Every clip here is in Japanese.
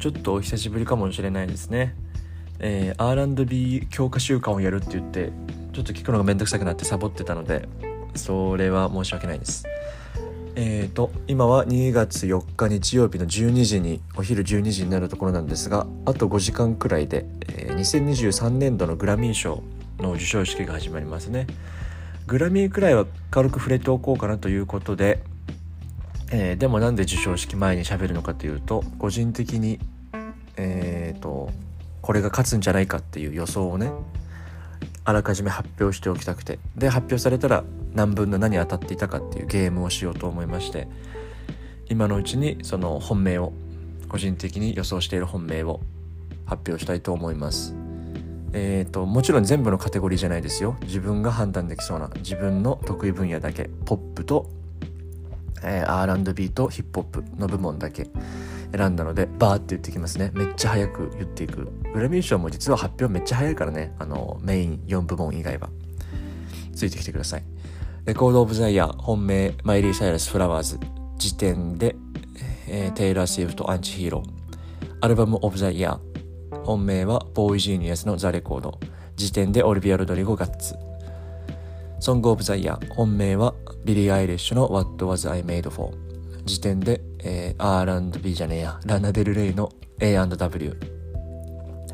ちょっとお久しぶりかもしれないですね。えー、R&B 強化週間をやるって言ってちょっと聞くのがめんどくさくなってサボってたのでそれは申し訳ないです。えーと今は2月4日日曜日の12時にお昼12時になるところなんですがあと5時間くらいで、えー、2023年度のグラミー賞の授賞式が始まりますね。グラミーくらいは軽く触れておこうかなということで、えー、でもなんで授賞式前に喋るのかというと個人的にえーとこれが勝つんじゃないかっていう予想をねあらかじめ発表しておきたくて。で発表されたら何分の何当たっていたかっていうゲームをしようと思いまして今のうちにその本命を個人的に予想している本命を発表したいと思います。えーと、もちろん全部のカテゴリーじゃないですよ。自分が判断できそうな自分の得意分野だけポップと、えー、R&B とヒップホップの部門だけ選んだのでバーって言ってきますね。めっちゃ早く言っていく。グラミー賞も実は発表めっちゃ早いからね。あのメイン4部門以外は。ついてきてください。 Record of the Year 本命マイリー・サイラス・ Flowers 次点で、えー、テイラー・スウィフト・ Anti-Hero Album of the Year 本命はボーイ・ジーニアスの The Record 次点でオリビア・ロドリゴ・ GUTS。Song of the Year 本命はビリー・アイリッシュの What Was I Made For? 次点で、えー、R&B じゃねえやラナデル・レイの A&W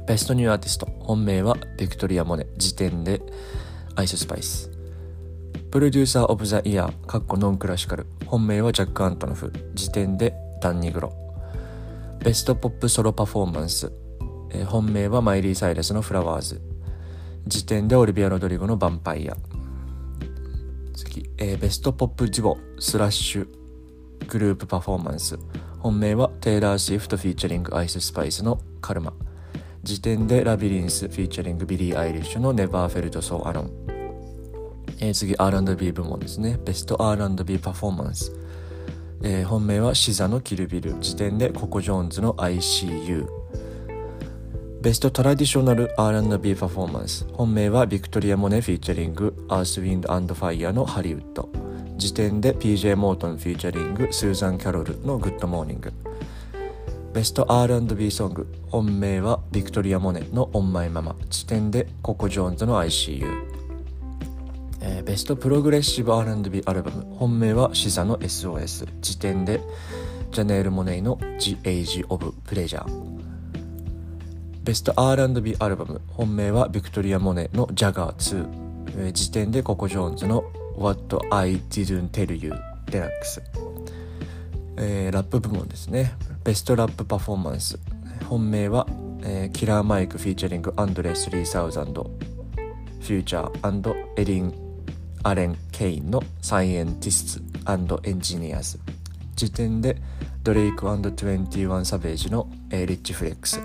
Best New Artist。本命はビクトリア・モネ次点でアイス・スパイス Producer of the Year かっこ Non-Classical。本命はジャック・アントノフ次点でダン・ニグロ Best Pop Solo Performance、えー、本命はマイリー・サイラスの Flowers次点でオリビア・ロドリゴの Vampire 次、えー、 Best Pop Duo slash Group Performance。本命はテイラー・スウィフト featuring アイス・スパイスの Karma 次点でラビリンス featuring ビリー・アイリッシュの Never Felt So Alone、えー、次 R&B 部門ですね。 Best R&B Performance、えー、本命はシザの Kill Bill 次点でココ・ジョーンズの ICU ベストトラディショナル R&B パフォーマンス本命はビクトリア・モネ featuring アース・ウィンド・アンド・ファイヤーの Hollywood 次点で PJ モートンフィーチャリングスーザン・キャロルのグッドモーニングベスト R&B ソング本命はビクトリア・モネの On My Mama 次点でココ・ジョーンズの ICU、えー、ベストプログレッシブ R&B アルバム本命はシザの SOS 次点でジャネール・モネイの The Age of Pleasure ベスト R&B アルバム。本命はビクトリア・モネの Jagger 2、えー、時点でココ・ジョーンズの What I Didn't Tell You デラックス、えー、ラップ部門ですね。ベストラップパフォーマンス。本命は、えー、キラーマイクフィーチャリングアンドレ3000フューチャーエリン・アレン・ケインのサイエンティス& Engineers 次点でドレイク21サベージの、えー、 Rich Flex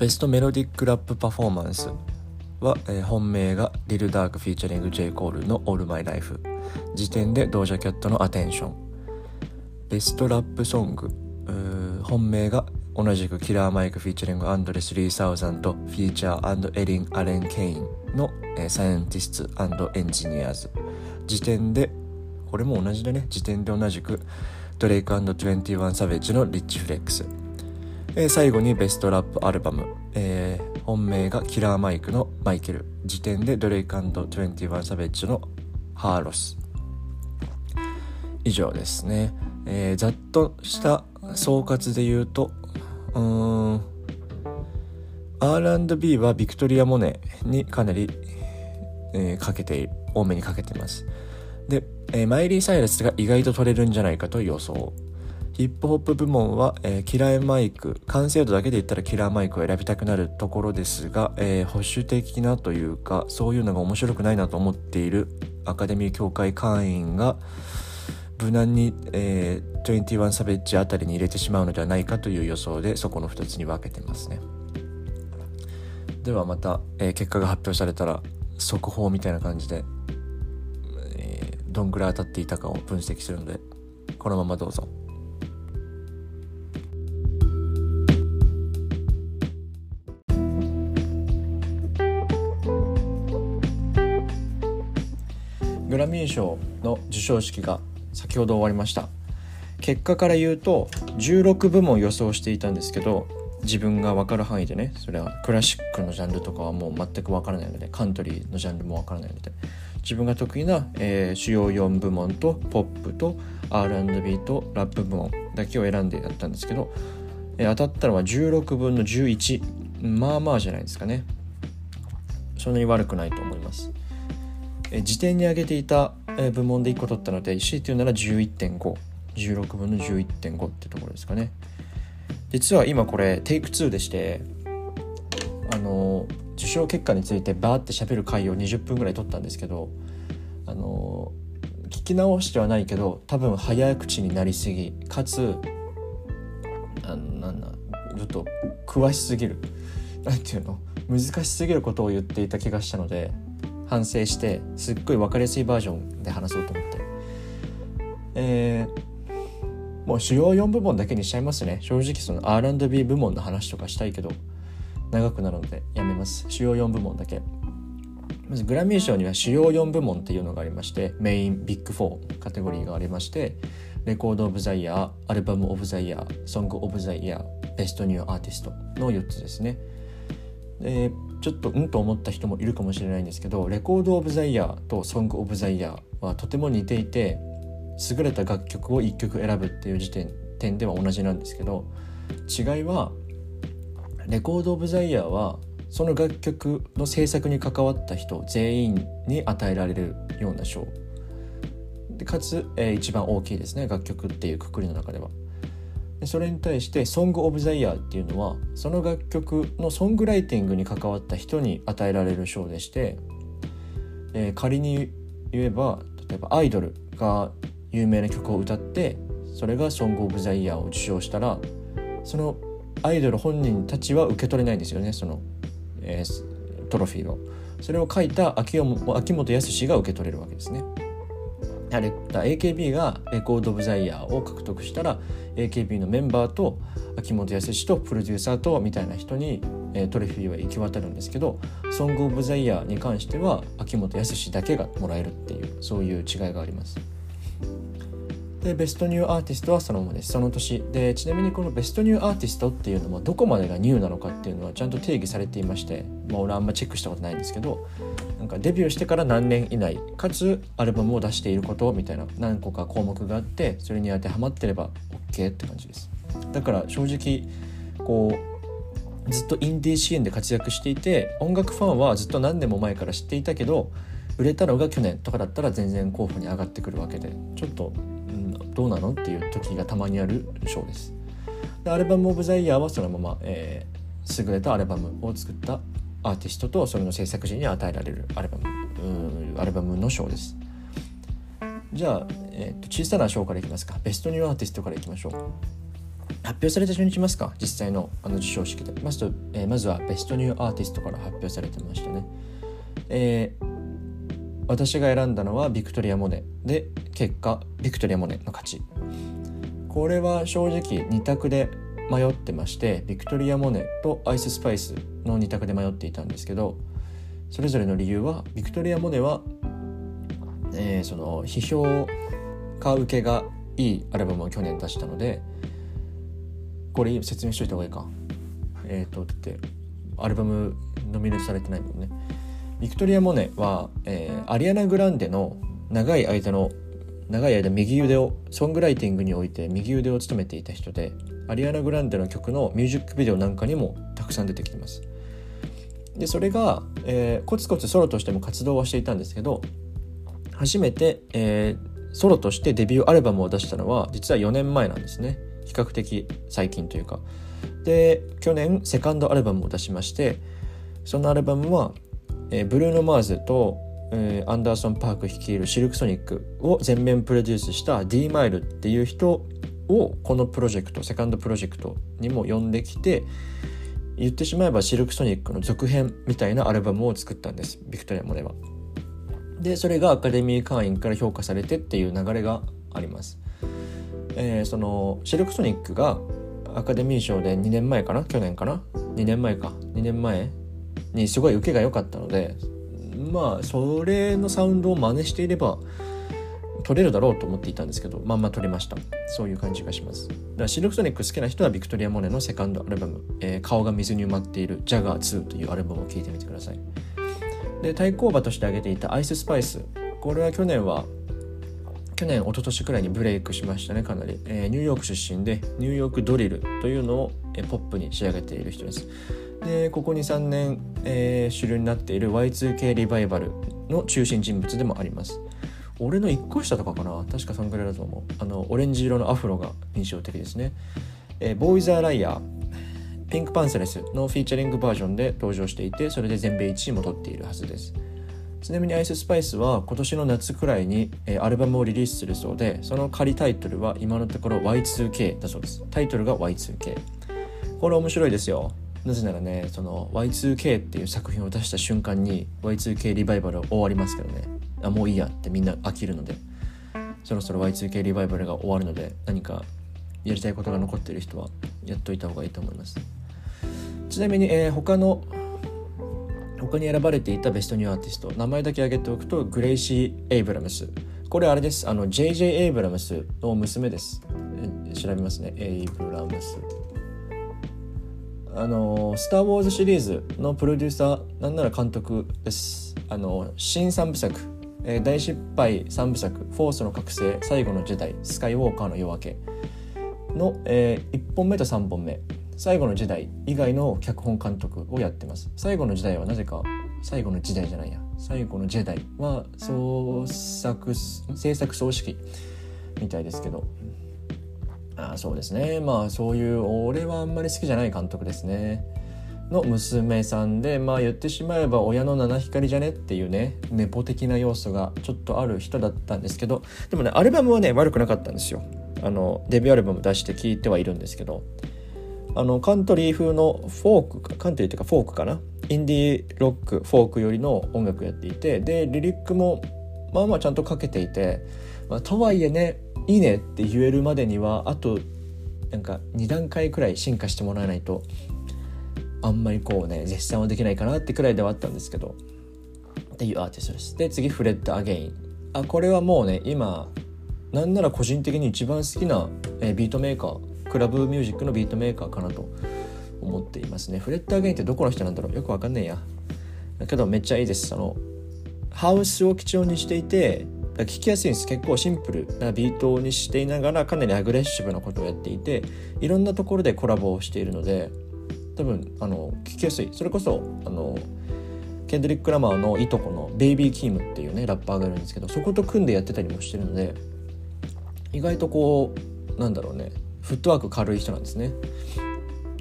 ベストメロディックラップパフォーマンスは、えー、本命がリルダークフィーチャリング J. コールの All My Life 時点でドージャキャットの Attention。ベストラップソング。本命が同じくキラーマイクフィーチャリングアンドレス3000フューチャーエリン・アレン・ケインの、えー、 Scientists & Engineers 次点でこれも同じだね。次点で同じくドレイク21サベッジの Rich Flex、えー、最後にベストラップアルバム、えー本命がキラーマイクのマイケル次点でドレイク21サベッジの Her Loss。以上ですね、えー、ざっとした総括で言うとうーん R&B はビクトリア・モネにかなり、えー、かけて多めにかけてます。で、えー、マイリー・サイラスが意外と取れるんじゃないかと予想。ヒップホップ部門は、えー、キラーマイク完成度だけで言ったらキラーマイクを選びたくなるところですが、えー、保守的なというかそういうのが面白くないなと思っているアカデミー協会会員が無難に、えー、21サベッジあたりに入れてしまうのではないかという予想でそこの2つに分けてますねではまた、えー、結果が発表されたら速報みたいな感じで、えー、どんぐらい当たっていたかを分析するのでこのままどうぞ。グラミー賞の授賞式が先ほど終わりました。結果から言うと16部門予想していたんですけど自分が分かる範囲でねそれはクラシックのジャンルとかはもう全く分からないのでカントリーのジャンルも分からないので自分が得意な、えー、主要4部門とポップと R&B とラップ部門だけを選んでやったんですけど、えー、当たったのは16分の11まあまあじゃないですかね。そんなに悪くないと思います、えー、時点に上げていた、え、部門で1個取ったので C というなら11.516分の11.5ってところですかね。実は今これテイク2でしてあの受賞結果についてバーって喋る回を20分ぐらい撮ったんですけどあの聞き直してはないけど多分早口になりすぎかつあなんなんちょっと詳しすぎる。何ていうの？難しすぎることを言っていた気がしたので反省してすっごい分かりやすいバージョンで話そうと思って。えー、もう主要4部門だけにしちゃいますね。正直その R&B 部門の話とかしたいけど長くなるのでやめます。主要4部門だけ。まずグラミー賞には主要4部門っていうのがありましてメインビッグ4カテゴリーがありましてレコード・オブ・ザ・イヤーアルバム・オブ・ザ・イヤーソング・オブ・ザ・イヤーベスト・ニュー・アーティストの4つですね。でちょっとうんと思った人もいるかもしれないんですけどレコード・オブ・ザ・イヤーとソング・オブ・ザ・イヤーはとても似ていて優れた楽曲を1曲選ぶっていう時点点では同じなんですけど違いはレコード・オブ・ザ・イヤーはその楽曲の制作に関わった人全員に与えられるような賞。でかつ、えー、一番大きいですね楽曲っていうくくりの中では。でそれに対して「ソング・オブ・ザ・イヤー」っていうのはその楽曲のソングライティングに関わった人に与えられる賞でして、えー、仮に言えば例えばアイドルが有名な曲を歌ってそれが「ソング・オブ・ザ・イヤー」を受賞したらそのアイドル本人たちは受け取れないんですよねその、えー、トロフィーを。それを書いた秋秋元康が受け取れるわけですね。やれた AKB がレコード・オブ・ザ・イヤーを獲得したら AKB のメンバーと秋元康とプロデューサーとみたいな人に、えー、トロフィーは行き渡るんですけどソング・オブ・ザ・イヤーに関しては秋元康だけがもらえるっていうそういう違いがあります。でベストニューアーティストはそのままです。その年。でちなみにこのベストニューアーティストっていうのはどこまでがニューなのかっていうのはちゃんと定義されていましてまあ俺あんまチェックしたことないんですけどなんかデビューしてから何年以内かつアルバムを出していることみたいな何個か項目があってそれに当てはまってれば OK って感じです。だから正直こうずっとインディーシーンで活躍していて音楽ファンはずっと何年も前から知っていたけど売れたのが去年とかだったら全然候補に上がってくるわけでちょっとどうなの？っていう時がたまにある賞です。でアルバム・オブ・ザ・イヤーはそのまま、えー、優れたアルバムを作ったアーティストとそれの制作陣に与えられるアルバムアルバムの賞です。じゃあ、えーと、小さな賞からいきますか。ベストニューアーティストからいきましょう。発表された順にいきますか。実際のあの授賞式で。まず,、えー、まずはベストニューアーティストから発表されてましたね。えー私が選んだのはビクトリア・モネ。で結果ビクトリア・モネの勝ち。これは正直2択で迷ってましてビクトリア・モネとアイススパイスの2択で迷っていたんですけどそれぞれの理由はビクトリア・モネは、えー、その批評家受けがいいアルバムを去年出したのでこれ説明しといた方がいいか。えっ、ー、とだってアルバムノミネートされてないもんね。ビクトリア・モネは、えー、アリアナ・グランデの長い間の長い間右腕をソングライティングにおいて右腕を務めていた人でアリアナ・グランデの曲のミュージックビデオなんかにもたくさん出てきてます。でそれが、えー、コツコツソロとしても活動はしていたんですけど初めて、えー、ソロとしてデビューアルバムを出したのは実は4年前なんですね。比較的最近というか。で去年セカンドアルバムを出しましてそのアルバムはえー、ブルーノ・マーズと、えー、アンダーソン・パーク率いるシルクソニックを全面プロデュースした D マイルっていう人をこのプロジェクトセカンドプロジェクトにも呼んできて言ってしまえばシルクソニックの続編みたいなアルバムを作ったんですビクトリア・モネは。でそれがアカデミー会員から評価されてっていう流れがあります。えー、そのシルクソニックがアカデミー賞で2年前かな？去年かな？2年前か2年前にすごい受けが良かったのでまあそれのサウンドを真似していれば取れるだろうと思っていたんですけどまんま取れました。そういう感じがします。だからシルクソニック好きな人はビクトリア・モネのセカンドアルバム「えー、顔が水に埋まっているジャガー2」というアルバムを聴いてみてください。で対抗馬として挙げていたアイススパイスこれは去年は去年一昨年くらいにブレイクしましたねかなり、えー、ニューヨーク出身でニューヨークドリルというのを、えー、ポップに仕上げている人です。でここ23年、えー、主流になっている Y2K リバイバルの中心人物でもあります。俺の1個下とかかな？確かそんぐらいだと思う。あのオレンジ色のアフロが印象的ですね、えー、ボーイズ・ア・ライアーピンクパンサレスのフィーチャリングバージョンで登場していてそれで全米1位も取っているはずです。ちなみにアイススパイスは今年の夏くらいに、えアルバムをリリースするそうでその仮タイトルは今のところ Y2K だそうです。タイトルが Y2K これ面白いですよ。なぜならねその Y2K っていう作品を出した瞬間に Y2K リバイバル終わりますけどね。あもういいやってみんな飽きるので。そろそろ Y2K リバイバルが終わるので何かやりたいことが残ってる人はやっといた方がいいと思います。ちなみに、えー、他の他に選ばれていたベストニューアーティスト名前だけ挙げておくとグレイシー・エイブラムス。これあれです。あの JJ エイブラムスの娘です。調べますね。エイブラムス。あの「スター・ウォーズ」シリーズのプロデューサーなんなら監督です。あの新3部作、えー、大失敗3部作「フォースの覚醒。最後の時代スカイウォーカーの夜明け。の」えー、1本目と3本目。最後の時代以外の脚本監督をやってます。最後の時代はなぜか最後の時代じゃないや。最後の時代は創作制作総指揮みたいですけど。あそうですね。まあそういう俺はあんまり好きじゃない監督ですね。の娘さんでまあ言ってしまえば親の七光じゃねっていうねネポ的な要素がちょっとある人だったんですけどでもねアルバムはね悪くなかったんですよ。あのデビューアルバム出して聴いてはいるんですけどあのカントリー風のフォークカントリーっていうかフォークかな？インディーロックフォークよりの音楽やっていてでリリックもまあまあちゃんとかけていて、まあ、とはいえねいいねって言えるまでにはあとなんか2段階くらい進化してもらわないとあんまりこうね絶賛はできないかなってくらいではあったんですけどっていうアーティストです。で次フレッド・アゲインあこれはもうね今なんなら個人的に一番好きな、えビートメーカークラブミュージックのビートメーカーかなと思っていますね。フレッド・アゲインってどこの人なんだろう？よくわかんねえや。けどめっちゃいいです。あのハウスを基調にしていて聴きやすいんです。結構シンプルなビートにしていながらかなりアグレッシブなことをやっていていろんなところでコラボをしているので多分あの聞きやすい。それこそあのケンドリック・ラマーのいとこのベイビー・キームっていうねラッパーがいるんですけどそこと組んでやってたりもしてるので意外とこうなんだろうねフットワーク軽い人なんですね。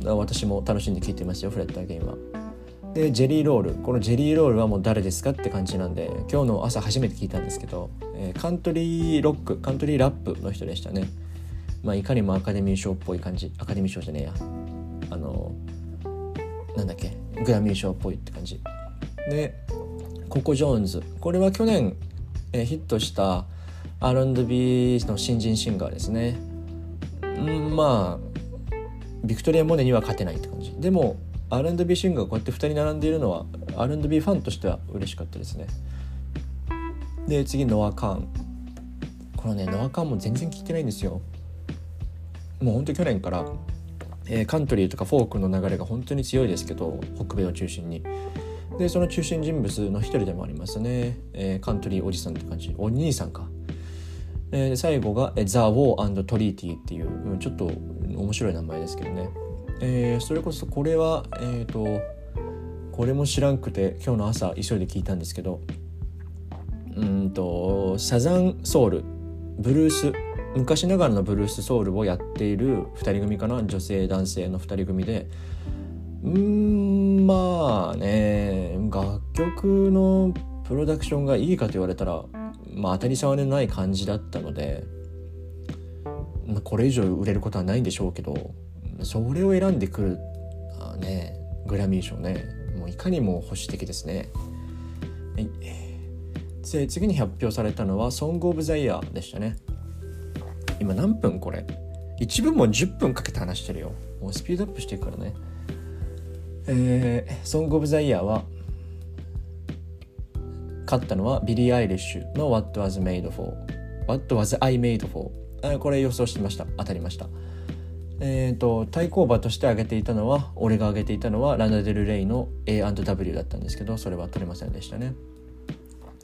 私も楽しんで聴いてますよフレッド・アゲインは。でジェリーロール。このジェリーロールはもう誰ですかって感じなんで今日の朝初めて聞いたんですけど、えー、カントリーロックカントリーラップの人でしたね。まあいかにもアカデミー賞っぽい感じアカデミー賞じゃねえや。あのなんだっけグラミー賞っぽいって感じ。でココ・ジョーンズ。これは去年、えー、ヒットした R&B の新人シンガーですね。うんまあビクトリア・モネには勝てないって感じ。でも R&B シンガーがこうやって2人並んでいるのは R&B ファンとしては嬉しかったですね。で次ノア・カーン。このねノア・カーンも全然聞いてないんですよ。もうほんと去年から、えー、カントリーとかフォークの流れが本当に強いですけど北米を中心に。でその中心人物の一人でもありますね、えー、カントリーおじさんって感じ。お兄さんか。え、最後が「ザ・ウォートリーティー」っていう、ちょっと面白い名前ですけどね、えー、それこそこれはえっ、ー、とこれも知らんくて今日の朝急いで聞いたんですけどうんとサザンソウルブルース昔ながらのブルースソウルをやっている2人組かな女性男性の2人組でうんまあね楽曲のプロダクションがいいかと言われたらまあ、当たり障りのない感じだったので、まあ、これ以上売れることはないんでしょうけどそれを選んでくるあねグラミー賞ねもういかにも保守的ですね。はい、次に発表されたのは「ソング・オブ・ザ・イヤー」でしたね。今何分これ？1部門10分かけて話してるよ。もうスピードアップしていくからね。えー、ソング・オブ・ザ・イヤーは勝ったのはビリー・アイリッシュの What Was I Made For What was I made for? これ予想してました当たりましたえーと、対抗馬として挙げていたのは俺が挙げていたのはラナ・デル・レイの A&W だったんですけどそれは取れませんでしたね、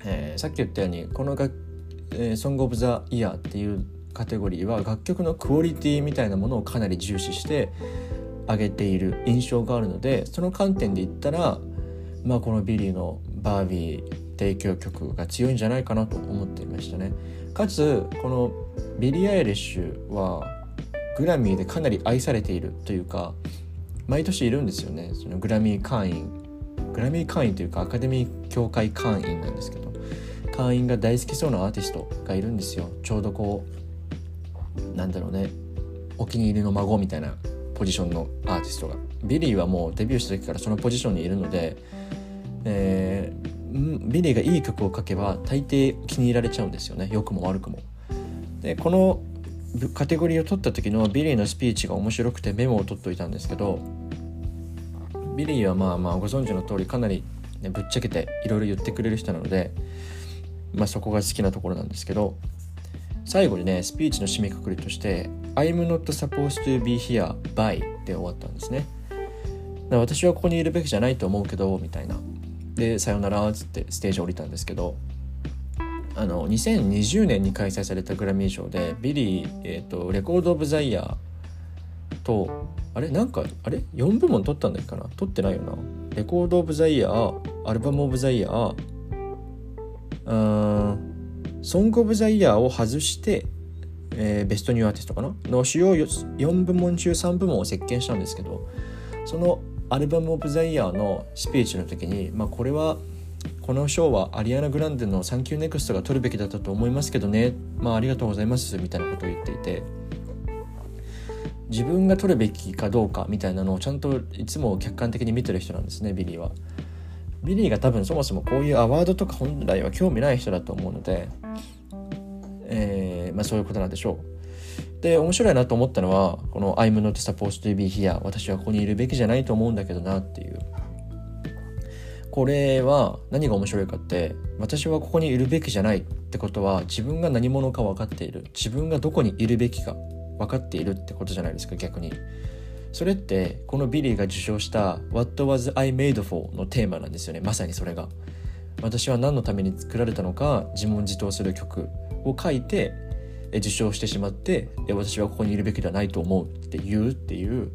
えー、さっき言ったようにこのが、えー、ソング・オブ・ザ・イヤーっていうカテゴリーは楽曲のクオリティみたいなものをかなり重視して挙げている印象があるのでその観点で言ったら、まあ、このビリーの「バービー」提供曲が強いんじゃないかなと思っていましたね。かつこのビリー・アイリッシュはグラミーでかなり愛されているというか毎年いるんですよね。そのグラミー会員。グラミー会員というかアカデミー協会会員なんですけど会員が大好きそうなアーティストがいるんですよ。ちょうどこうなんだろうねお気に入りの孫みたいなポジションのアーティストが。ビリーはもうデビューした時からそのポジションにいるので、えー、ビリーがいい曲を書けば大抵気に入られちゃうんですよね。良くも悪くも。でこのカテゴリーを取った時のビリーのスピーチが面白くてメモを取っといたんですけどビリーはまあまあご存知の通りかなり、ね、ぶっちゃけていろいろ言ってくれる人なので、まあ、そこが好きなところなんですけど最後にねスピーチの締めくくりとして「I'm not supposed to be here bye」で終わったんですね。私はここにいるべきじゃないと思うけどみたいな。で「さよなら」っつってステージ降りたんですけどあの2020年に開催されたグラミー賞でビリー、えーと、レコード・オブ・ザ・イヤーとあれ？なんかあれ？4部門取ったんだっけかな？取ってないよな。レコード・オブ・ザ・イヤーアルバム・オブ・ザ・イヤーうんソング・オブ・ザ・イヤーを外して、えー、ベストニューアーティストかな？の主要4部門中3部門を席巻したんですけどそのアルバム・オブ・ザ・イヤーのスピーチの時に、まあ、これはこの賞はアリアナ・グランデの thank u, next が取るべきだったと思いますけどねまあありがとうございますみたいなことを言っていて自分が取るべきかどうかみたいなのをちゃんといつも客観的に見てる人なんですねビリーは。ビリーが多分そもそもこういうアワードとか本来は興味ない人だと思うので、えー、まあ、そういうことなんでしょう。で面白いなと思ったのはこの「I'm not supposed to be here」私はここにいるべきじゃないと思うんだけどなっていうこれは何が面白いかって私はここにいるべきじゃないってことは自分が何者か分かっている。自分がどこにいるべきか分かっているってことじゃないですか逆に。それってこのビリーが受賞した「What was I made for?」のテーマなんですよね。まさにそれが。私は何のために作られたのか自問自答する曲を書いて受賞してしまって私はここにいるべきではないと思うって言うっていう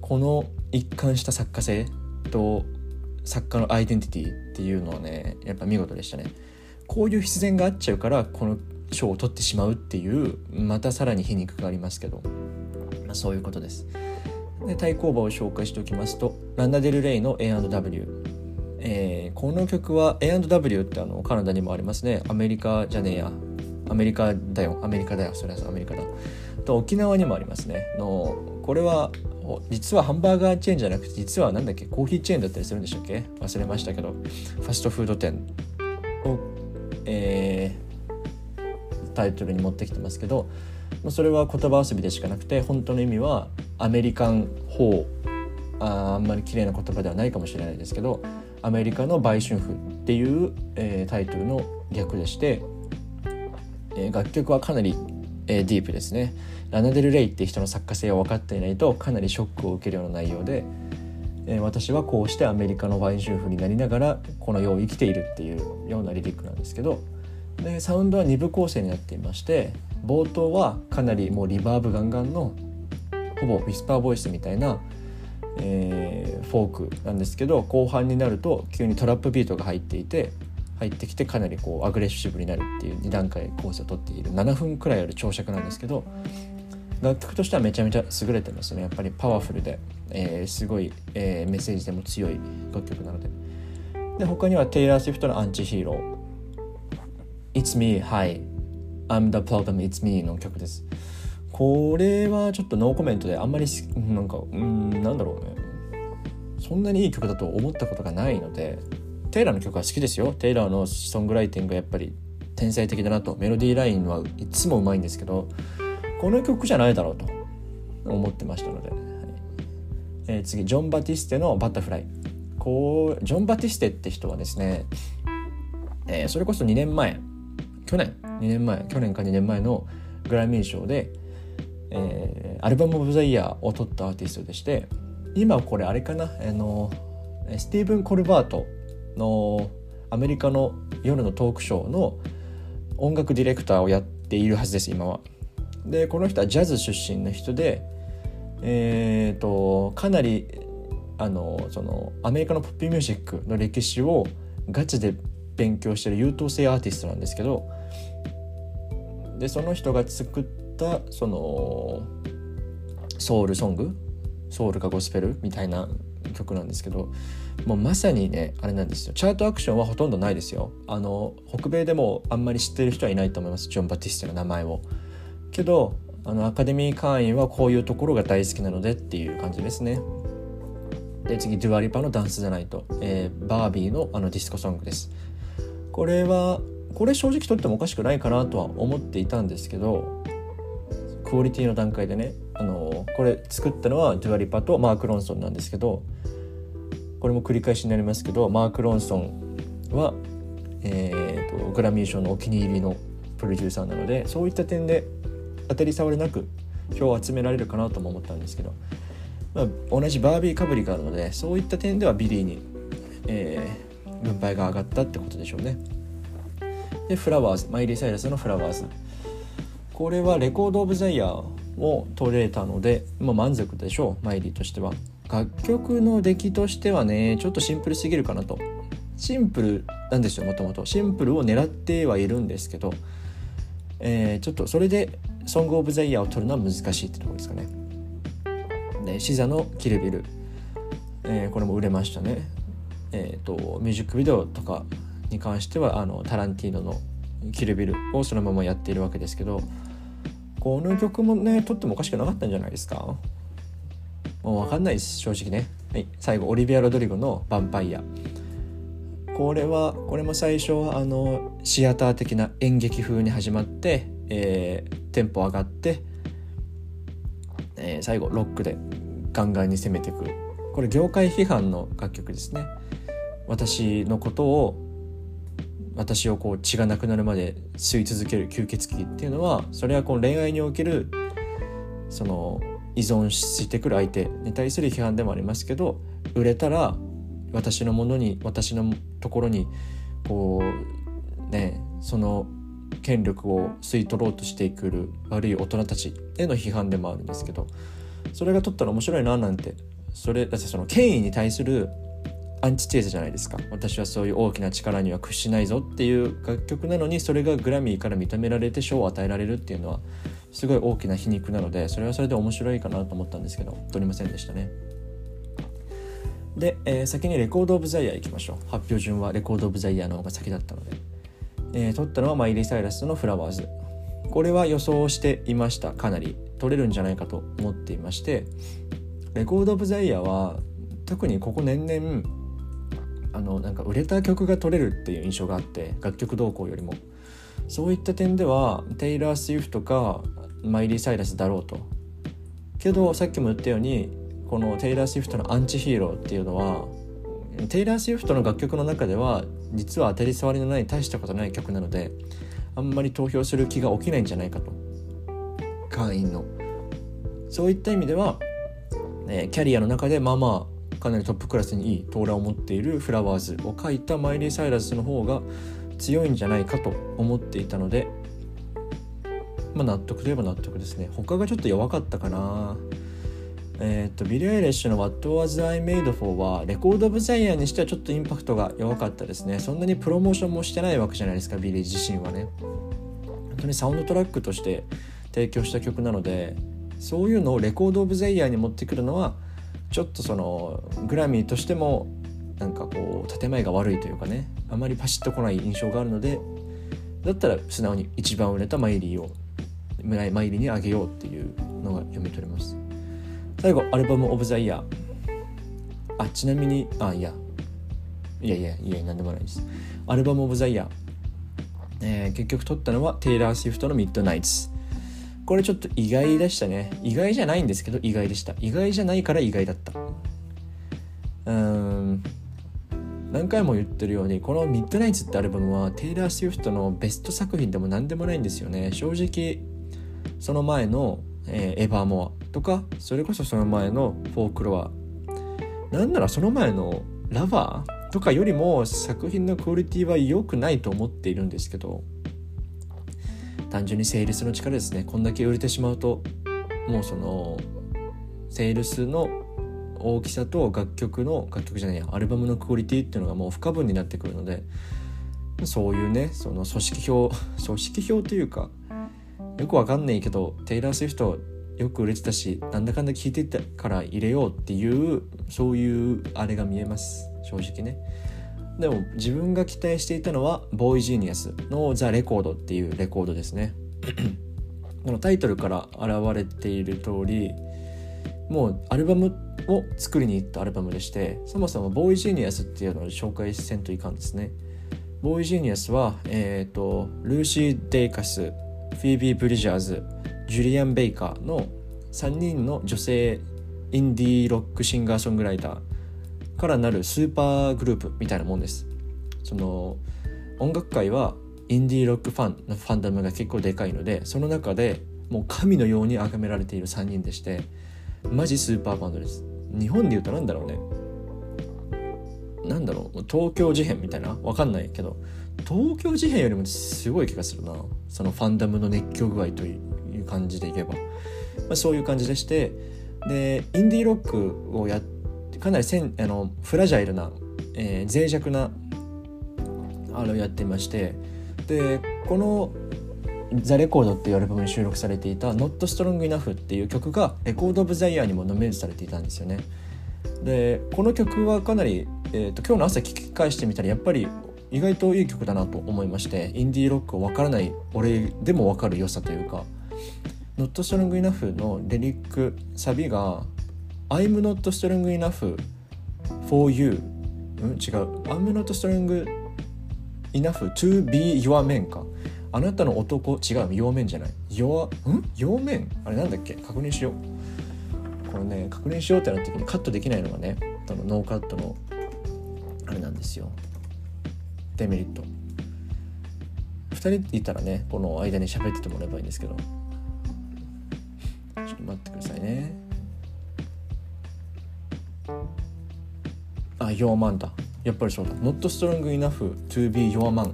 この一貫した作家性と作家のアイデンティティっていうのはねやっぱ見事でしたね。こういう必然があっちゃうからこの賞を取ってしまうっていうまたさらに皮肉がありますけど、まあ、そういうことです。で対抗馬を紹介しておきますとランダ・デル・レイの A&W えー、この曲は A&W ってあのカナダにもありますね。アメリカじゃねえや。アメリカだよ。アメリカだよ。それはアメリカだ。と沖縄にもありますね。のこれは実はハンバーガーチェーンじゃなくて実は何だっけコーヒーチェーンだったりするんでしたっけ？忘れましたけど。ファストフード店。を、えー、タイトルに持ってきてますけど。それは言葉遊びでしかなくて本当の意味はアメリカン法ああんまり綺麗な言葉ではないかもしれないですけどアメリカの売春婦っていう、えー、タイトルの略でして、えー、楽曲はかなり、えー、ディープですね。ラナデル・レイっていう人の作家性を分かっていないとかなりショックを受けるような内容で、えー、私はこうしてアメリカのワイン主婦になりながらこの世を生きているっていうようなリリックなんですけどでサウンドは2部構成になっていまして冒頭はかなりもうリバーブガンガンのほぼウィスパーボイスみたいな、えー、フォークなんですけど後半になると急にトラップビートが入っていて入ってきてかなりこうアグレッシブになるっていう2段階構成をとっている。7分くらいある長尺なんですけど楽曲としてはめちゃめちゃ優れてますね。やっぱりパワフルで、えー、すごい、えー、メッセージでも強い楽曲なので。で他にはテイラー・スウィフトの「アンチヒーロー」「It's me, hi I'm the problem, it's me」の曲です。これはちょっとノーコメントであんまりなんかうんなんだろうね。そんなにいい曲だと思ったことがないのでテイラーの曲は好きですよ。テイラーのソングライティングがやっぱり天才的だなと。メロディーラインはいつもうまいんですけどこの曲じゃないだろうと。思ってましたので、はい。えー、次ジョン・バティステの「バタフライ」こうジョン・バティステって人はですね、えー、それこそ2年前。去年。2年前。去年か2年前のグラミー賞で、えー、アルバム・オブ・ザ・イヤーを取ったアーティストでして今これあれかな？あのスティーブン・コルバートのアメリカの夜のトークショーの音楽ディレクターをやっているはずです今は。でこの人はジャズ出身の人でえーと、かなりあのそのアメリカのポップミュージックの歴史をガチで勉強してる優等生アーティストなんですけどでその人が作ったそのソウルソングソウルかゴスペルみたいな曲なんですけどもうまさにねあれなんですよ。チャートアクションはほとんどないですよ。あの北米でもあんまり知ってる人はいないと思います。ジョン・バティステの名前を。けどあのアカデミー会員はこういうところが大好きなのでっていう感じですね。で次デュアリパの Dance The Night、えー、バービーのあのディスコソングです。これはこれ正直とってもおかしくないかなとは思っていたんですけどクオリティの段階でねあのこれ作ったのはデュアリパとマーク・ロンソンなんですけどこれも繰り返しになりますけどマーク・ロンソンは、えーと、グラミー賞のお気に入りのプロデューサーなのでそういった点で当たり障りなく票を集められるかなとも思ったんですけど、まあ、同じバービーかぶりがあるのでそういった点ではビリーに、えー、軍配が上がったってことでしょうね。で Flowers マイリー・サイラスの Flowers。これはレコード・オブ・ザ・イヤーを取れたので、まあ、満足でしょうマイリーとしては。楽曲の出来としてはねちょっとシンプルすぎるかなとシンプルなんですよもともとシンプルを狙ってはいるんですけど、えー、ちょっとそれでソング・オブ・ザ・イヤーを取るのは難しいってとこですかね。でシザの「キルビル」えー、これも売れましたね。えーと、ミュージックビデオとかに関してはあのタランティーノの「キルビル」をそのままやっているわけですけどこの曲もね撮ってもおかしくなかったんじゃないですかもう分かんないです正直ね、はい、最後オリビア・ロドリゴの「ヴァンパイア」これはこれも最初はあのシアター的な演劇風に始まってえー、テンポ上がって、えー、最後ロックでガンガンに攻めていく。これ業界批判の楽曲ですね。私のことを私をこう血がなくなるまで吸い続ける吸血鬼っていうのはそれはこの恋愛におけるその依存してくる相手に対する批判でもありますけど売れたら私のものに私のところにこうねその権力を吸い取ろうとしてくる悪い大人たちへの批判でもあるんですけどそれが取ったら面白いななんてそれだってその権威に対するアンチテーゼじゃないですか。私はそういう大きな力には屈しないぞっていう楽曲なのにそれがグラミーから認められて賞を与えられるっていうのはすごい大きな皮肉なのでそれはそれで面白いかなと思ったんですけど取りませんでしたね。で、えー、先にレコード・オブ・ザ・イヤーいきましょう。発表順はレコード・オブ・ザ・イヤーの方が先だったので。えー、取ったのはマイリー・サイラスのフラワーズ。これは予想していました。かなり。取れるんじゃないかと思っていましてレコード・オブ・ザ・イヤーは特にここ年々あのなんか売れた曲が取れるっていう印象があって楽曲動向よりも。そういった点ではテイラー・スウィフトかマイリー・サイラスだろうと。けどさっきも言ったようにこのテイラー・スウィフトの Anti-Hero っていうのはテイラー・スウィフトの楽曲の中では実は当たり障りのない大したことない曲なのであんまり投票する気が起きないんじゃないかと。会員の。そういった意味では、えー、キャリアの中でまあまあかなりトップクラスにいいトーラを持っている Flowers を書いたマイリー・サイラスの方が強いんじゃないかと思っていたのでまあ納得といえば納得ですね。他がちょっと弱かったかな。えーと、ビリー・アイリッシュの「What Was I Made For」はレコード・オブ・ザ・イヤーにしてはちょっとインパクトが弱かったですね。そんなにプロモーションもしてないわけじゃないですかビリー自身はね。本当にサウンドトラックとして提供した曲なのでそういうのをレコード・オブ・ザ・イヤーに持ってくるのはちょっとそのグラミーとしてもなんかこう建前が悪いというかね。あまりパシッとこない印象があるのでだったら素直に一番売れたマイリーをマイリーにあげようっていうのが読み取れます。最後アルバム・オブ・ザ・イヤー。あちなみにあいや。いやいやいや何でもないです。アルバム・オブ・ザ・イヤー、えー、結局撮ったのはテイラー・スウィフトのミッドナイツこれちょっと意外でしたね。意外じゃないんですけど意外でした。意外じゃないから意外だった。うん。何回も言ってるようにこの「ミッドナイツ」ってアルバムはテイラー・スウィフトのベスト作品でも何でもないんですよね。正直その前の、えー、エヴァーモアとかそれこそその前のフォークロア。なんならその前のラバーとかよりも作品のクオリティは良くないと思っているんですけど単純にセールスの力ですね。こんだけ売れてしまうともうそのセールスの大きさと楽曲の楽曲じゃないやアルバムのクオリティっていうのがもう不可分になってくるのでそういうねその組織票組織票というかよくわかんないけどテイラー・スウィフトよく売れてたしなんだかんだ聞いてたから入れようっていうそういうあれが見えます。正直ね。でも自分が期待していたのはボーイジーニアスのザ・レコードっていうレコードですね。このタイトルから現れている通りもうアルバムを作りに行ったアルバムでしてそもそもボーイジーニアスっていうのを紹介せんといかんですね。ボーイジーニアスは、えーと、ルーシー・デイカスフィービー・ブリジャーズジュリアン・ベイカーの3人の女性インディーロックシンガーソングライターからなるスーパーグループみたいなもんです。その音楽界はインディーロックファンのファンダムが結構でかいのでその中でもう神のように崇められている3人でしてマジスーパーバンドです。日本で言うと何だろうね。なんだろう。東京事変みたいな？わかんないけど。東京事変よりもすごい気がするな。そのファンダムの熱狂具合という感じでいけば、まあ、そういう感じでして。でインディーロックをやかなりせんあのフラジャイルな、えー、脆弱なあれをやってまして。でこのザ・レコードっていうアルバムに収録されていた「Not Strong Enough」っていう曲がレコード・オブ・ザ・イヤーにもノミネートされていたんですよね。でこの曲はかなり、えーと、今日の朝聴き返してみたらやっぱり意外といい曲だなと思いましてインディーロックを分からない俺でも分かる良さというか「Not Strong Enough」のレリックサビが「I'm not strong enough for you」うん？違う「I'm not strong enough to be your man」か。あなたの男違う。陽面じゃない。陽ん？陽面あれなんだっけ？確認しよう。これね確認しようってなった時にカットできないのがねのノーカットのあれなんですよ。デメリット。2人いたらねこの間に喋っててもらえばいいんですけど。ちょっと待ってくださいね。あ、ヨーマンだ。やっぱりそうだ。Not strong enough to be your man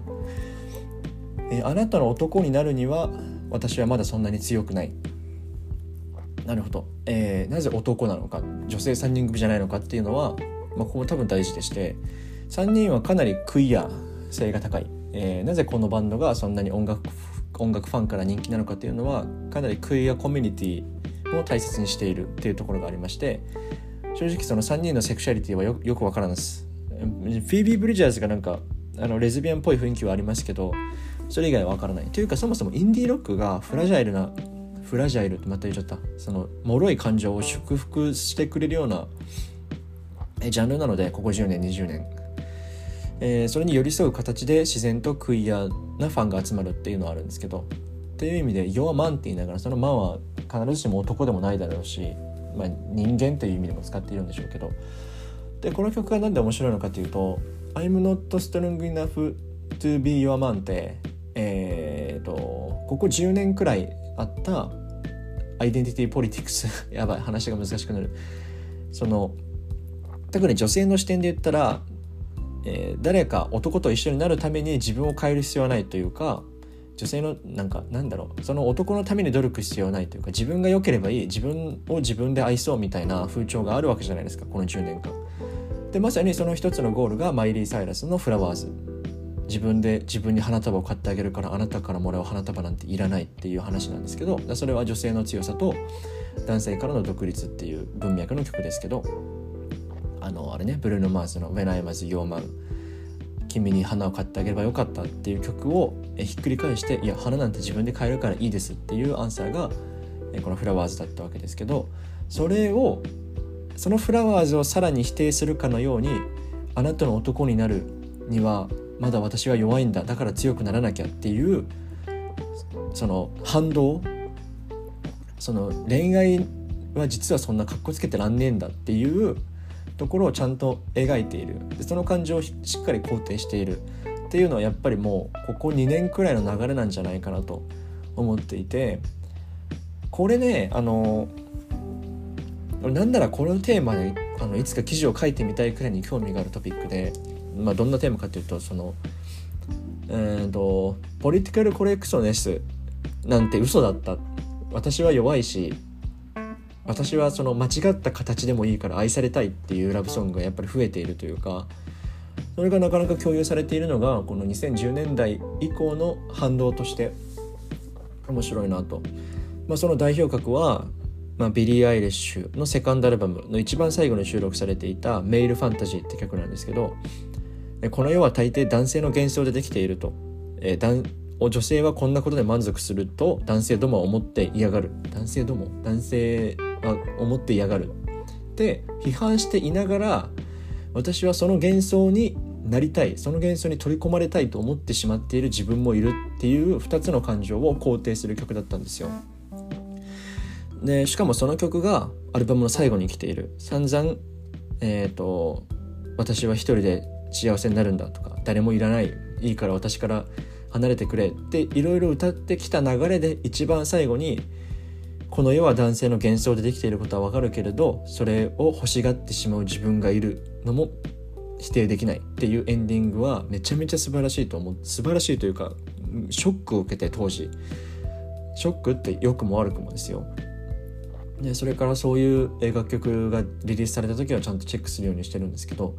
えあなたの男になるには私はまだそんなに強くない。なるほど、えー、なぜ男なのか。女性3人組じゃないのかっていうのは、まあ、ここも多分大事でして。3人はかなりクイア性が高い、えー、なぜこのバンドがそんなに音楽音楽ファンから人気なのかっていうのはかなりクイアコミュニティを大切にしているっていうところがありまして正直その3人のセクシャリティはよくわからんです。フィービー・ブリジャーズがなんかあのレズビアンっぽい雰囲気はありますけどそれ以外は分からない。というかそもそもインディーロックがフラジャイルなフラジャイルってまた言っちゃった。その脆い感情を祝福してくれるようなジャンルなのでここ10年20年、えー、それに寄り添う形で自然とクイアなファンが集まるっていうのはあるんですけどっていう意味で「弱マン」って言いながらその「マン」は必ずしも男でもないだろうし、まあ、人間という意味でも使っているんでしょうけどでこの曲が何で面白いのかというと「I'm not strong enough to be your man」ってえーと、ここ10年くらいあったアイデンティティポリティクスやばい話が難しくなる。その特に女性の視点で言ったら、えー、誰か男と一緒になるために自分を変える必要はないというか女性のなんかなんだろうその男のために努力必要はないというか自分が良ければいい自分を自分で愛そうみたいな風潮があるわけじゃないですかこの10年間。でまさにその一つのゴールがマイリー・サイラスの「フラワーズ」自分で自分に花束を買ってあげるからあなたからもらう花束なんていらないっていう話なんですけどそれは女性の強さと男性からの独立っていう文脈の曲ですけどあのあれねブルーノ・マーズの「When I Was Your Man」君に花を買ってあげればよかったっていう曲をひっくり返していや花なんて自分で買えるからいいですっていうアンサーがこのフラワーズだったわけですけどそれをそのフラワーズをさらに否定するかのようにあなたの男になるにはまだ私は弱いんだだから強くならなきゃっていうその反動その恋愛は実はそんなかっこつけてらんねえんだっていうところをちゃんと描いている。でその感情をしっかり肯定しているっていうのはやっぱりもうここ2年くらいの流れなんじゃないかなと思っていて。これねあのなんならこのテーマであのいつか記事を書いてみたいくらいに興味があるトピックで、まあ、どんなテーマかというとそのえーと political correctness なんて嘘だった。私は弱いし私はその間違った形でもいいから愛されたいっていうラブソングがやっぱり増えているというかそれがなかなか共有されているのがこの2010年代以降の反動として面白いなと、まあ、その代表格は、まあ、ビリー・アイリッシュのセカンドアルバムの一番最後に収録されていた「 Male Fantasy」って曲なんですけどこの世は大抵男性の幻想でできていると、えー、女性はこんなことで満足すると男性どもは思って嫌がる。男性ども？男性は思って嫌がるって批判していながら私はその幻想になりたいその幻想に取り込まれたいと思ってしまっている自分もいるっていう2つの感情を肯定する曲だったんですよ。でしかもその曲がアルバムの最後に来ている散々えっ、ー、と私は一人で幸せになるんだとか誰もいらないいいから私から離れてくれっていろいろ歌ってきた流れで一番最後にこの世は男性の幻想でできていることはわかるけれどそれを欲しがってしまう自分がいるのも否定できないっていうエンディングはめちゃめちゃ素晴らしいと思う。素晴らしいというかショックを受けて当時。ショックって良くも悪くもですよ。でそれからそういう楽曲がリリースされた時はちゃんとチェックするようにしてるんですけど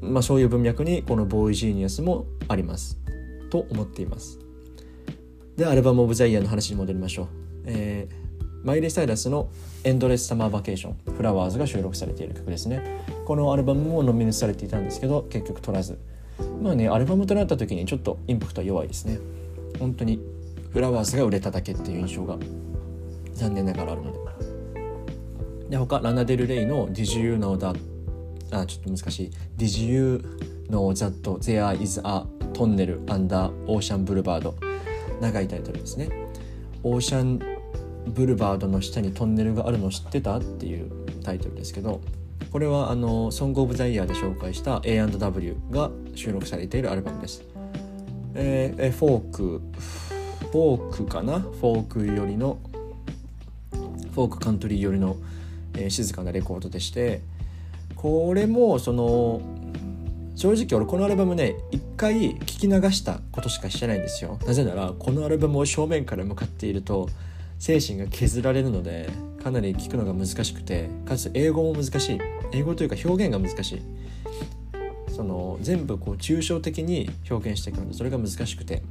まあそういう文脈にこのボーイジーニアスもありますと思っています。でアルバム・オブ・ザ・イヤーの話に戻りましょう。えー、マイリー・サイラスの「エンドレス・サマー・バケーション」「フラワーズ」が収録されている曲ですね。このアルバムもノミネートされていたんですけど結局取らず。まあねアルバムとなった時にちょっとインパクトは弱いですね。本当にフラワーズが売れただけっていう印象が残念ながらあるので。で他ラナデル・レイの「Did You Know That」あちょっと難しい「Did You Know That There Is a Tunnel Under ocean-bulvard」長いタイトルですね。オーシャンブルバードの下にトンネルがあるの知ってた？っていうタイトルですけどこれはあの「ソング・オブ・ザ・イヤー」で紹介した A&W が収録されているアルバムです。えー、フォークフォークかな？フォーク寄りのフォークカントリー寄りの、えー、静かなレコードでしてこれもその正直俺このアルバムね一回聞き流したことしかしてないんですよ。なぜならこのアルバムを正面から向かっていると精神が削られるのでかなり聞くのが難しくてかつ英語も難しい。英語というか表現が難しい。その全部こう抽象的に表現していくのでそれが難しくて。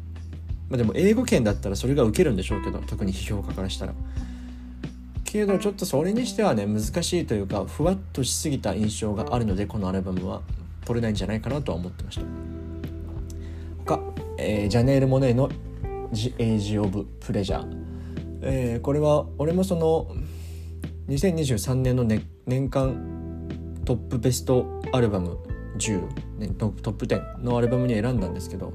まあでも英語圏だったらそれが受けるんでしょうけど特に批評家からしたら。けどちょっとそれにしてはね難しいというかふわっとしすぎた印象があるのでこのアルバムは。取れないんじゃないかなとは思ってました。他、えー、ジャネール・モネの「The Age of Pleasure」えー、これは俺もその2023年の、ね、年間トップベストアルバム10、トップ10のアルバムに選んだんですけど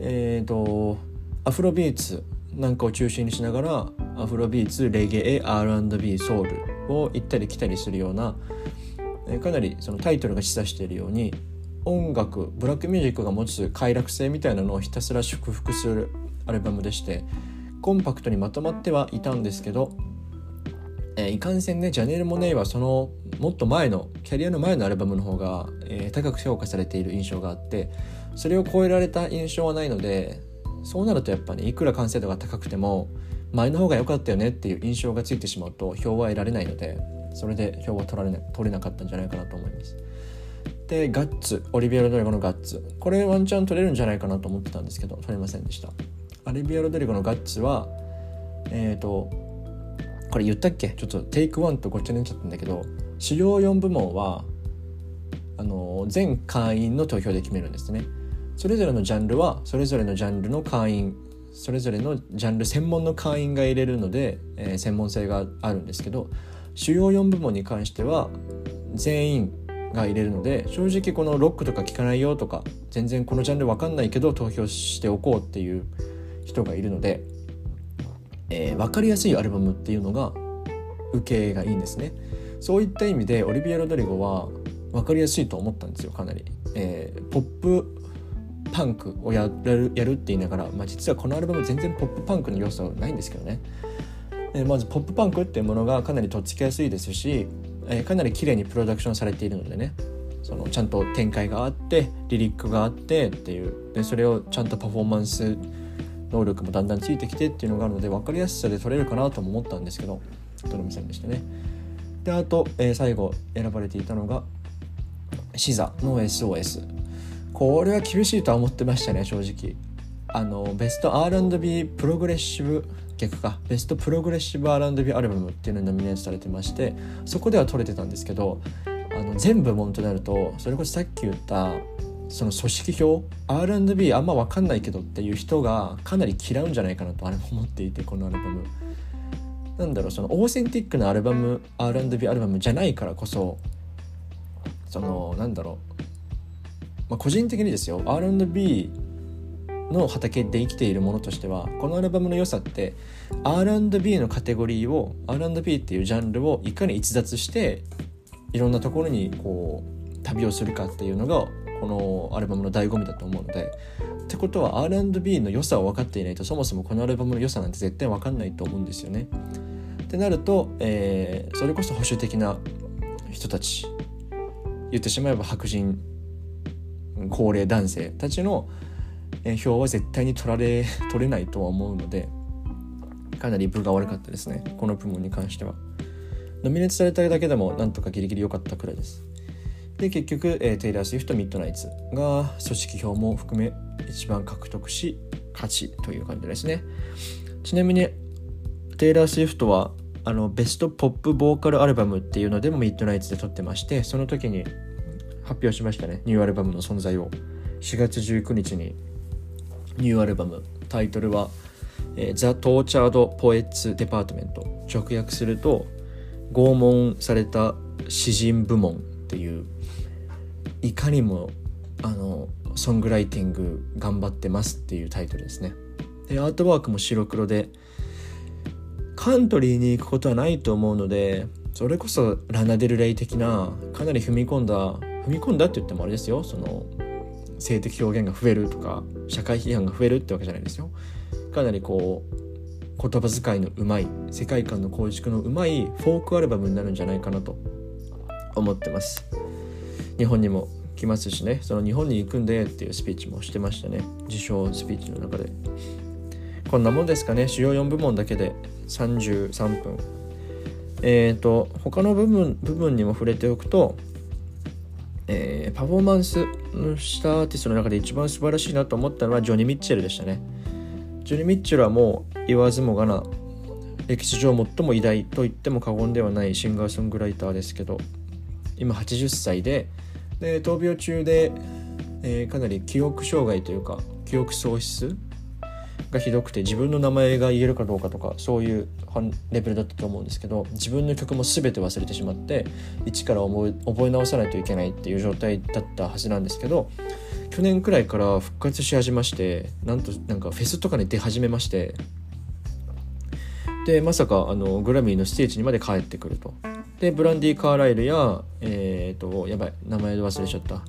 えっ、ー、とアフロビーツなんかを中心にしながらアフロビーツレゲエ R&B ソウルを行ったり来たりするようなかなりそのタイトルが示唆しているように音楽ブラックミュージックが持つ快楽性みたいなのをひたすら祝福するアルバムでしてコンパクトにまとまってはいたんですけど、えー、いかんせんねジャネル・モネイはそのもっと前のキャリアの前のアルバムの方が、えー、高く評価されている印象があってそれを超えられた印象はないのでそうなるとやっぱねいくら完成度が高くても前の方が良かったよねっていう印象がついてしまうと票は得られないのでそれで票は取られな取れなかったんじゃないかなと思います。でガッツオリビア・ロドリゴのガッツ。これワンチャン取れるんじゃないかなと思ってたんですけど取れませんでした。オリビア・ロドリゴのガッツはえっ、ー、とこれ言ったっけ？ちょっとテイクワンとごっちゃになっちゃったんだけど主要4部門はあの全会員の投票で決めるんですね。それぞれのジャンルはそれぞれのジャンルの会員それぞれのジャンル専門の会員が入れるので、えー、専門性があるんですけど主要4部門に関しては全員が入れるので正直このロックとか聞かないよとか全然このジャンル分かんないけど投票しておこうっていう人がいるので、えー、分かりやすいアルバムっていうのが受けがいいんですね。そういった意味でオリビア・ロドリゴは分かりやすいと思ったんですよかなり、えー、ポップパンクをやるやるって言いながら、まあ、実はこのアルバム全然ポップパンクの要素はないんですけどね、えー、まずポップパンクっていうものがかなりとっつきやすいですし、えー、かなり綺麗にプロダクションされているのでね。そのちゃんと展開があってリリックがあってっていう。でそれをちゃんとパフォーマンス能力もだんだんついてきてっていうのがあるので分かりやすさで取れるかなとも思ったんですけどとろみさんでしたね。であと、えー、最後選ばれていたのがシザの SOS これは厳しいとは思ってましたね正直。あのベスト R&B プログレッシブ逆か。ベストプログレッシブ R&B アルバムっていうのにノミネートされてましてそこでは取れてたんですけどあの全部もんとなるとそれこそさっき言ったその組織表 R&B あんま分かんないけどっていう人がかなり嫌うんじゃないかなとあれも思っていてこのアルバム。なんだろうそのオーセンティックなアルバム R&B アルバムじゃないからこそそのなんだろう、まあ、個人的にですよ R&B の畑で生きているものとしてはこのアルバムの良さって R&B のカテゴリーを R&B っていうジャンルをいかに逸脱していろんなところにこう旅をするかっていうのがこのアルバムの醍醐味だと思うのでってことは R&B の良さを分かっていないとそもそもこのアルバムの良さなんて絶対分かんないと思うんですよね。ってなると、えー、それこそ保守的な人たち言ってしまえば白人高齢男性たちの票は絶対に取られ 取れないとは思うのでかなり分が悪かったですねこの部門に関しては。ノミネートされただけでもなんとかギリギリ良かったくらいです。で結局、えー、テイラー・スウィフト・ミッドナイツが組織票も含め一番獲得し勝ちという感じですね。ちなみにテイラー・スウィフトはあのベストポップボーカルアルバムっていうのでもミッドナイツで撮ってましてその時に発表しましたね。ニューアルバムの存在を。4月19日にニューアルバム。タイトルは「え、 The Tortured Poets Department」直訳すると拷問された詩人部門っていういかにもあのソングライティング頑張ってますっていうタイトルですね。でアートワークも白黒でカントリーに行くことはないと思うのでそれこそラナデルレイ的なかなり踏み込んだ踏み込んだって言ってもあれですよ。その性的表現が増えるとか社会批判が増えるってわけじゃないですよ。かなりこう言葉遣いのうまい世界観の構築のうまいフォークアルバムになるんじゃないかなと思ってます。日本にも来ますしね。その日本に行くんでっていうスピーチもしてましたね。受賞スピーチの中で。こんなもんですかね。主要4部門だけで33分。えっ、ー、と他の部分部分にも触れておくとえー、パフォーマンスしたアーティストの中で一番素晴らしいなと思ったのはジョニー・ミッチェルでしたね。ジョニー・ミッチェルはもう言わずもがな歴史上最も偉大と言っても過言ではないシンガーソングライターですけど今80歳でで闘病中で、えー、かなり記憶障害というか記憶喪失がひどくて自分の名前が言えるかどうかとかそういうレベルだったと思うんですけど自分の曲も全て忘れてしまって一から覚え覚え直さないといけないっていう状態だったはずなんですけど去年くらいから復活し始めましてなんとなんかフェスとかに出始めましてでまさかあのグラミーのステージにまで帰ってくると。でブランディ・カーライルやえっ、ー、とやばい名前忘れちゃった。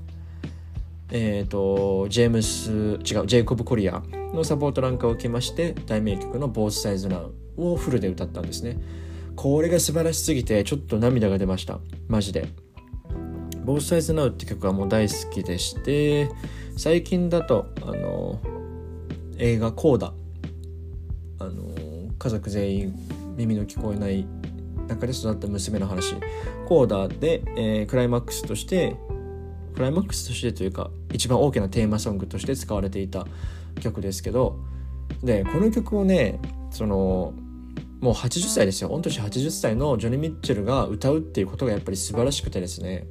えっ、ー、とジェームス違うジェイコブ・コリアのサポートなんかを受けまして大名曲の「ボースサイズナウ」をフルで歌ったんですね。これが素晴らしすぎてちょっと涙が出ました。マジで「ボースサイズナウ」って曲はもう大好きでして最近だとあの映画「コーダ」あの家族全員耳の聞こえない中で育った娘の話。コーダーで、えー、クライマックスとしてクライマックスとしてというか一番大きなテーマソングとして使われていた曲ですけど。でこの曲をねそのもう80歳ですよ。御年80歳のジョニー・ミッチェルが歌うっていうことがやっぱり素晴らしくてですね、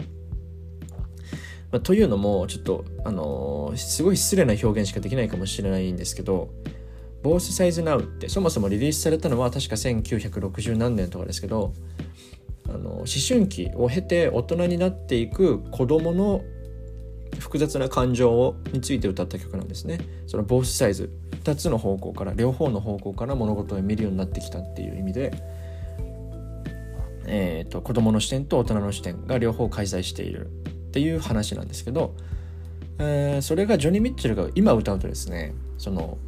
まあ、というのもちょっとあのー、すごい失礼な表現しかできないかもしれないんですけど「ボースサイズナウってそもそもリリースされたのは確か1960何年とかですけどあの思春期を経て大人になっていく子供の複雑な感情について歌った曲なんですね。そのボースサイズ2つの方向から両方の方向から物事を見るようになってきたっていう意味でえーと、子供の視点と大人の視点が両方介在しているっていう話なんですけど、えー、それがジョニー・ミッチェルが今歌うとですねその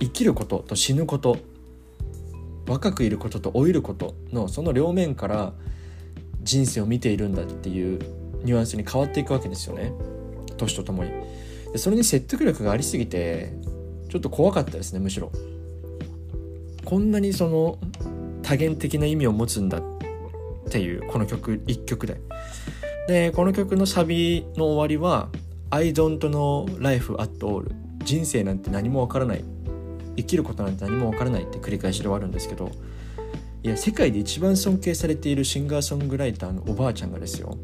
生きることと死ぬこと若くいることと老いることのその両面から人生を見ているんだっていうニュアンスに変わっていくわけですよね。年とともに。でそれに説得力がありすぎてちょっと怖かったですねむしろ。こんなにその多元的な意味を持つんだっていうこの曲1曲で。でこの曲のサビの終わりは「I don't know life at all」人生なんて何もわからない。生きることなんて何もわからないって繰り返しで終わるんですけどいや世界で一番尊敬されているシンガーソングライターのおばあちゃんがですよ、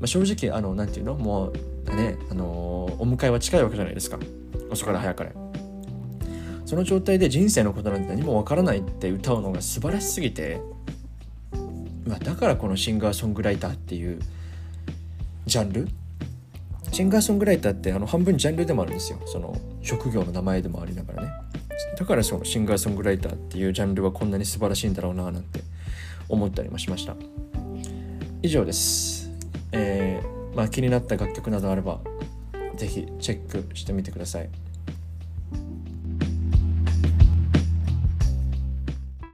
まあ、正直あの何て言うの？もうねあのお迎えは近いわけじゃないですか。遅かれ早かれ。その状態で人生のことなんて何もわからないって歌うのが素晴らしすぎてだからこのシンガーソングライターっていうジャンル？シンガーソングライターってあの半分ジャンルでもあるんですよ。その職業の名前でもありながらね。だからそのシンガーソングライターっていうジャンルはこんなに素晴らしいんだろうななんて思ったりもしました。以上です。えー、まあ気になった楽曲などあれば是非チェックしてみてください。